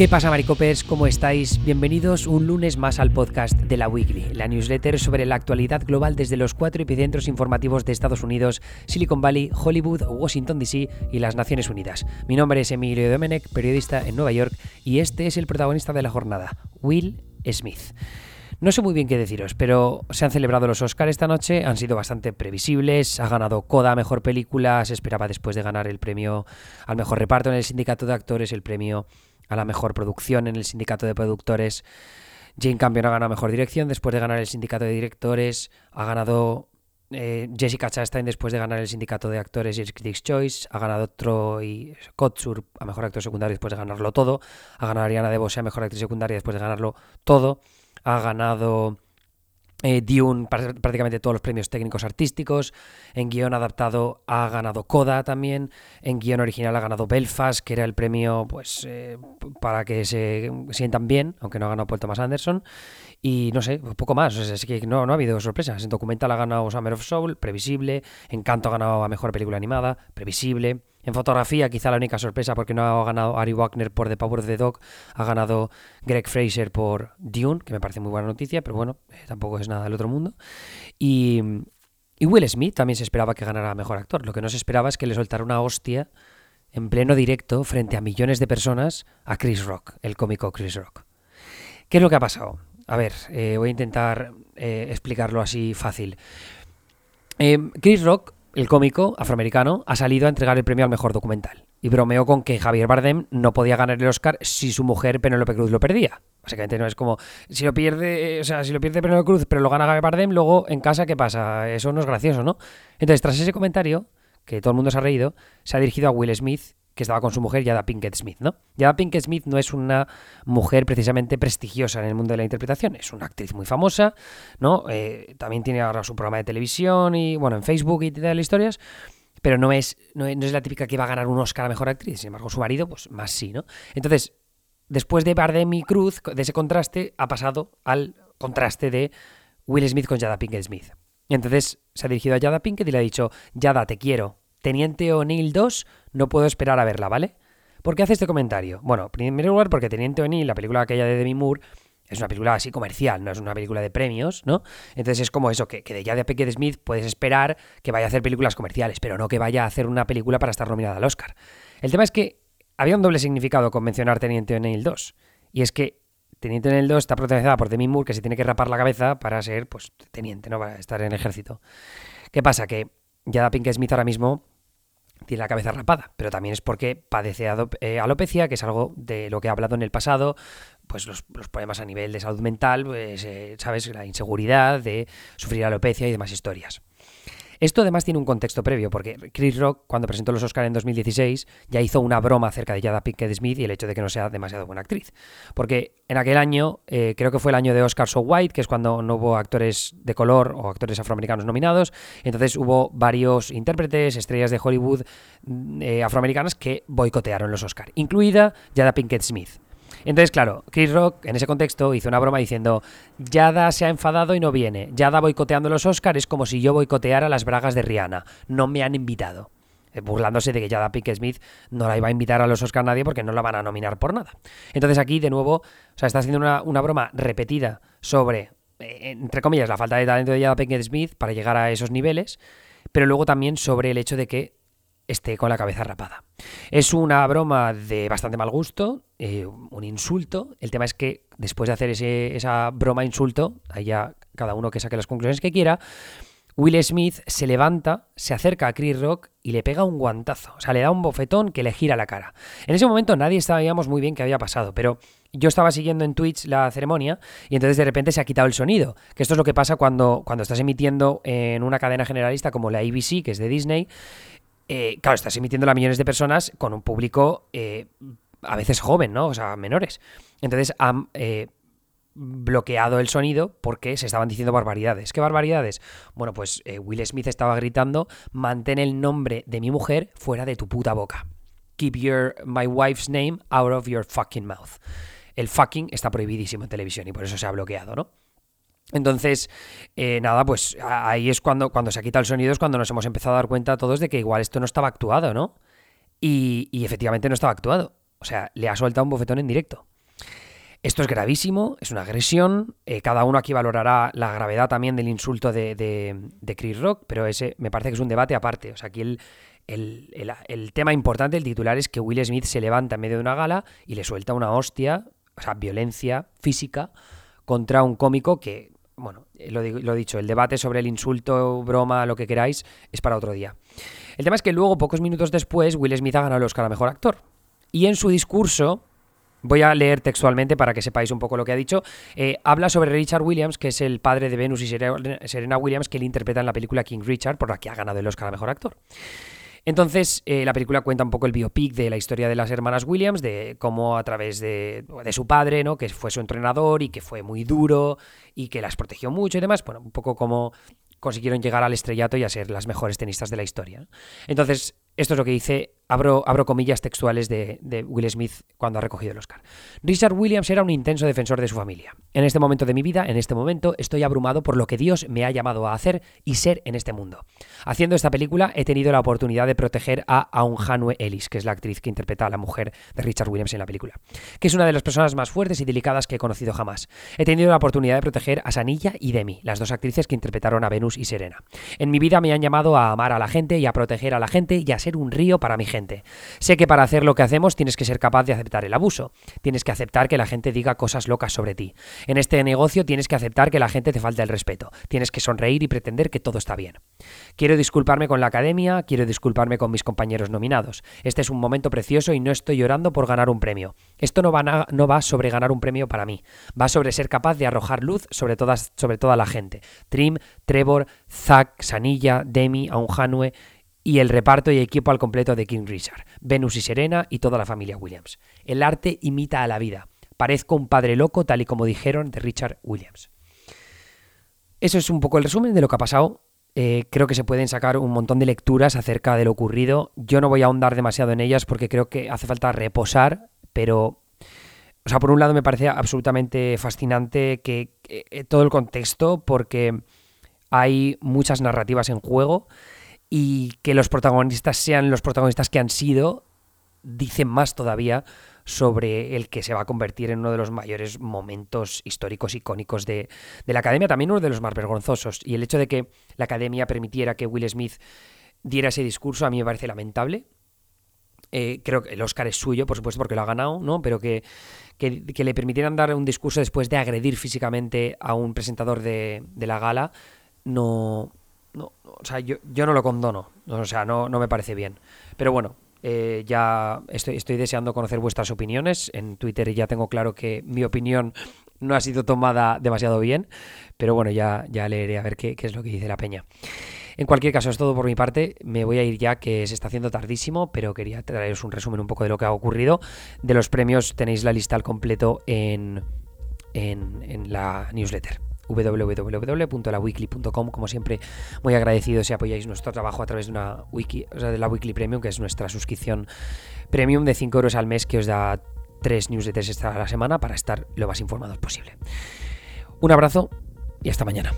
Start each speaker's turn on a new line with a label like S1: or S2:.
S1: ¿Qué pasa, Maricopers? ¿Cómo estáis? Bienvenidos un lunes más al podcast de la Weekly, la newsletter sobre la actualidad global desde los cuatro epicentros informativos de Estados Unidos, Silicon Valley, Hollywood, Washington DC y las Naciones Unidas. Mi nombre es Emilio Domenech, periodista en Nueva York, y este es el protagonista de la jornada, Will Smith. No sé muy bien qué deciros, pero se han celebrado los Oscars esta noche, han sido bastante previsibles, ha ganado Coda Mejor Película, se esperaba después de ganar el premio al Mejor Reparto en el Sindicato de Actores, el premio a la mejor producción en el sindicato de productores. Jane Campion ha ganado mejor dirección después de ganar el sindicato de directores. Ha ganado eh, Jessica Chastain después de ganar el sindicato de actores y el Critics' Choice. Ha ganado Troy Kotsur a mejor actor secundario después de ganarlo todo. Ha ganado Ariana DeBose a mejor actriz secundaria después de ganarlo todo. Ha ganado eh, Dune, prácticamente todos los premios técnicos artísticos. En guion adaptado ha ganado Coda también. En guion original ha ganado Belfast, que era el premio pues eh, para que se sientan bien, aunque no ha ganado Paul Thomas Anderson. Y no sé, poco más. es que no, no ha habido sorpresas. En documental ha ganado Summer of Soul, previsible. Encanto ha ganado a mejor película animada, previsible. En fotografía, quizá la única sorpresa, porque no ha ganado Ari Wagner por The Power of the Dog, ha ganado Greg Fraser por Dune, que me parece muy buena noticia, pero bueno, eh, tampoco es nada del otro mundo. Y, Will Smith también se esperaba que ganara mejor actor. Lo que no se esperaba es que le soltara una hostia en pleno directo frente a millones de personas a Chris Rock, el cómico Chris Rock. ¿Qué es lo que ha pasado? A ver, eh, voy a intentar eh, explicarlo así fácil. Chris Rock el cómico afroamericano, ha salido a entregar el premio al mejor documental. Y bromeó con que Javier Bardem no podía ganar el Oscar si su mujer Penélope Cruz lo perdía. Básicamente no es como si lo pierde, o sea, si lo pierde Penélope Cruz, pero lo gana Javier Bardem, luego en casa ¿qué pasa? Eso no es gracioso, ¿no? Entonces, tras ese comentario, que todo el mundo se ha reído, se ha dirigido a Will Smith que estaba con su mujer, Yada Pinkett Smith, ¿no? Yada Pinkett Smith no es una mujer precisamente prestigiosa en el mundo de la interpretación, es una actriz muy famosa, ¿no? Eh, también tiene ahora su programa de televisión y, bueno, en Facebook y tal historias, pero no es, no es, la típica que va a ganar un Oscar a Mejor Actriz, sin embargo su marido, pues más sí, ¿no? Entonces, después de Bardem y Cruz, de ese contraste, ha pasado al contraste de Will Smith con Yada Pinkett Smith. Y entonces se ha dirigido a Yada Pinkett y le ha dicho, Yada, te quiero, Teniente O'Neill 2, no puedo esperar a verla, ¿vale? ¿Por qué hace este comentario? Bueno, en primer lugar porque Teniente O'Neill, la película aquella de Demi Moore, es una película así comercial, no es una película de premios, ¿no? Entonces es como eso, que, de ya de Pickett Smith puedes esperar que vaya a hacer películas comerciales, pero no que vaya a hacer una película para estar nominada al Oscar. El tema es que había un doble significado con mencionar Teniente O'Neill 2, y es que Teniente O'Neill 2 está protagonizada por Demi Moore, que se tiene que rapar la cabeza para ser, pues, teniente, ¿no? Para estar en el ejército. ¿Qué pasa? Que Yada Pinkett Smith ahora mismo tiene la cabeza rapada, pero también es porque padece eh, alopecia, que es algo de lo que he hablado en el pasado, pues los, problemas a nivel de salud mental, pues, eh, ¿sabes? La inseguridad de sufrir alopecia y demás historias. Esto además tiene un contexto previo, porque Chris Rock, cuando presentó los Oscars en 2016, ya hizo una broma acerca de Jada Pinkett Smith y el hecho de que no sea demasiado buena actriz. Porque en aquel año, eh, creo que fue el año de Oscar So White, que es cuando no hubo actores de color o actores afroamericanos nominados. Entonces hubo varios intérpretes, estrellas de Hollywood mm, eh, afroamericanas que boicotearon los Oscars, incluida Jada Pinkett Smith. Entonces, claro, Chris Rock en ese contexto hizo una broma diciendo, Yada se ha enfadado y no viene. Yada boicoteando los Oscars es como si yo boicoteara las bragas de Rihanna. No me han invitado. Eh, burlándose de que Yada Pinkett Smith no la iba a invitar a los Oscars nadie porque no la van a nominar por nada. Entonces aquí, de nuevo, o sea, está haciendo una, una broma repetida sobre, eh, entre comillas, la falta de talento de Yada Pinkett Smith para llegar a esos niveles, pero luego también sobre el hecho de que esté con la cabeza rapada. Es una broma de bastante mal gusto, eh, un insulto. El tema es que después de hacer esa broma insulto, allá cada uno que saque las conclusiones que quiera, Will Smith se levanta, se acerca a Chris Rock y le pega un guantazo. O sea, le da un bofetón que le gira la cara. En ese momento nadie sabíamos muy bien qué había pasado, pero yo estaba siguiendo en Twitch la ceremonia y entonces de repente se ha quitado el sonido. Que esto es lo que pasa cuando, cuando estás emitiendo en una cadena generalista como la ABC, que es de Disney, eh, claro, estás emitiendo a millones de personas con un público eh, a veces joven, ¿no? O sea, menores. Entonces han eh, bloqueado el sonido porque se estaban diciendo barbaridades. ¿Qué barbaridades? Bueno, pues Will Smith estaba gritando, mantén el nombre de mi mujer fuera de tu puta boca. Keep your my wife's name out of your fucking mouth. El fucking está prohibidísimo en televisión y por eso se ha bloqueado, ¿no? Entonces, eh, nada, pues ahí es cuando, cuando se ha el sonido, es cuando nos hemos empezado a dar cuenta todos de que igual esto no estaba actuado, ¿no? Y, efectivamente no estaba actuado. O sea, le ha soltado un bofetón en directo. Esto es gravísimo, es una agresión. eh, cada uno aquí valorará la gravedad también del insulto de, de- de Chris Rock, pero ese me parece que es un debate aparte. O sea, aquí el, el- el- el tema importante, el titular, es que Will Smith se levanta en medio de una gala y le suelta una hostia, o sea, violencia física contra un cómico que, bueno, eh, lo, lo dicho, el debate sobre el insulto, broma, lo que queráis, es para otro día. El tema es que luego, pocos minutos después, Will Smith ha ganado el Oscar a Mejor Actor. Y en su discurso, voy a leer textualmente para que sepáis un poco lo que ha dicho, eh, habla sobre Richard Williams, que es el padre de Venus y Sere- Serena Williams, que él interpreta en la película King Richard, por la que ha ganado el Oscar a Mejor Actor. Entonces, eh, la película cuenta un poco el biopic de la historia de las hermanas Williams, de cómo a través de, de su padre, ¿no? que fue su entrenador y que fue muy duro y que las protegió mucho y demás, bueno, un poco cómo consiguieron llegar al estrellato y a ser las mejores tenistas de la historia. Entonces, esto es lo que dice, abro, comillas textuales de, Will Smith cuando ha recogido el Oscar. Richard Williams era un intenso defensor de su familia. En este momento de mi vida, en este momento, estoy abrumado por lo que Dios me ha llamado a hacer y ser en este mundo. Haciendo esta película he tenido la oportunidad de proteger a Aunjanue Ellis, que es la actriz que interpreta a la mujer de Richard Williams en la película, que es una de las personas más fuertes y delicadas que he conocido jamás. He tenido la oportunidad de proteger a Sanilla y Demi, las dos actrices que interpretaron a Venus y Serena. En mi vida me han llamado a amar a la gente y a proteger a la gente y a ser un río para mi gente. Sé que para hacer lo que hacemos tienes que ser capaz de aceptar el abuso. Tienes que aceptar que la gente diga cosas locas sobre ti. En este negocio tienes que aceptar que la gente te falta el respeto. Tienes que sonreír y pretender que todo está bien. Quiero disculparme con la academia, quiero disculparme con mis compañeros nominados. Este es un momento precioso y no estoy llorando por ganar un premio. Esto no va, na- sobre ganar un premio para mí. Va sobre ser capaz de arrojar luz sobre, todas, sobre toda la gente. Trim, Trevor, Zack, Sanilla, Demi, Aunjanue y el reparto y equipo al completo de King Richard, Venus y Serena y toda la familia Williams. El arte imita a la vida. Parezco un padre loco, tal y como dijeron de Richard Williams. Eso es un poco el resumen de lo que ha pasado. Eh, creo que se pueden sacar un montón de lecturas acerca de lo ocurrido. Yo no voy a ahondar demasiado en ellas porque creo que hace falta reposar, pero o sea, por un lado me parece absolutamente fascinante que, que, eh, todo el contexto, porque hay muchas narrativas en juego y que los protagonistas sean los protagonistas que han sido, dicen más todavía sobre el que se va a convertir en uno de los mayores momentos históricos icónicos de, de la academia, también uno de los más vergonzosos. Y el hecho de que la academia permitiera que Will Smith diera ese discurso a mí me parece lamentable. Eh, creo que el Oscar es suyo, por supuesto, porque lo ha ganado, ¿no? Pero que, que, que le permitieran dar un discurso después de agredir físicamente a un presentador de, de la gala, no, no, o sea, yo, yo no lo condono, o sea, no, no me parece bien. Pero bueno, eh, ya estoy, estoy deseando conocer vuestras opiniones. En Twitter ya tengo claro que mi opinión no ha sido tomada demasiado bien, pero bueno, ya, ya leeré a ver qué, qué es lo que dice la peña. En cualquier caso, es todo por mi parte. Me voy a ir ya, que se está haciendo tardísimo, pero quería traeros un resumen un poco de lo que ha ocurrido. De los premios tenéis la lista al completo en, en, en la newsletter www.laweekly.com como siempre muy agradecido si apoyáis nuestro trabajo a través de una wiki, o sea, de la Weekly Premium que es nuestra suscripción premium de 5 euros al mes que os da tres newsletters esta la semana para estar lo más informados posible. Un abrazo y hasta mañana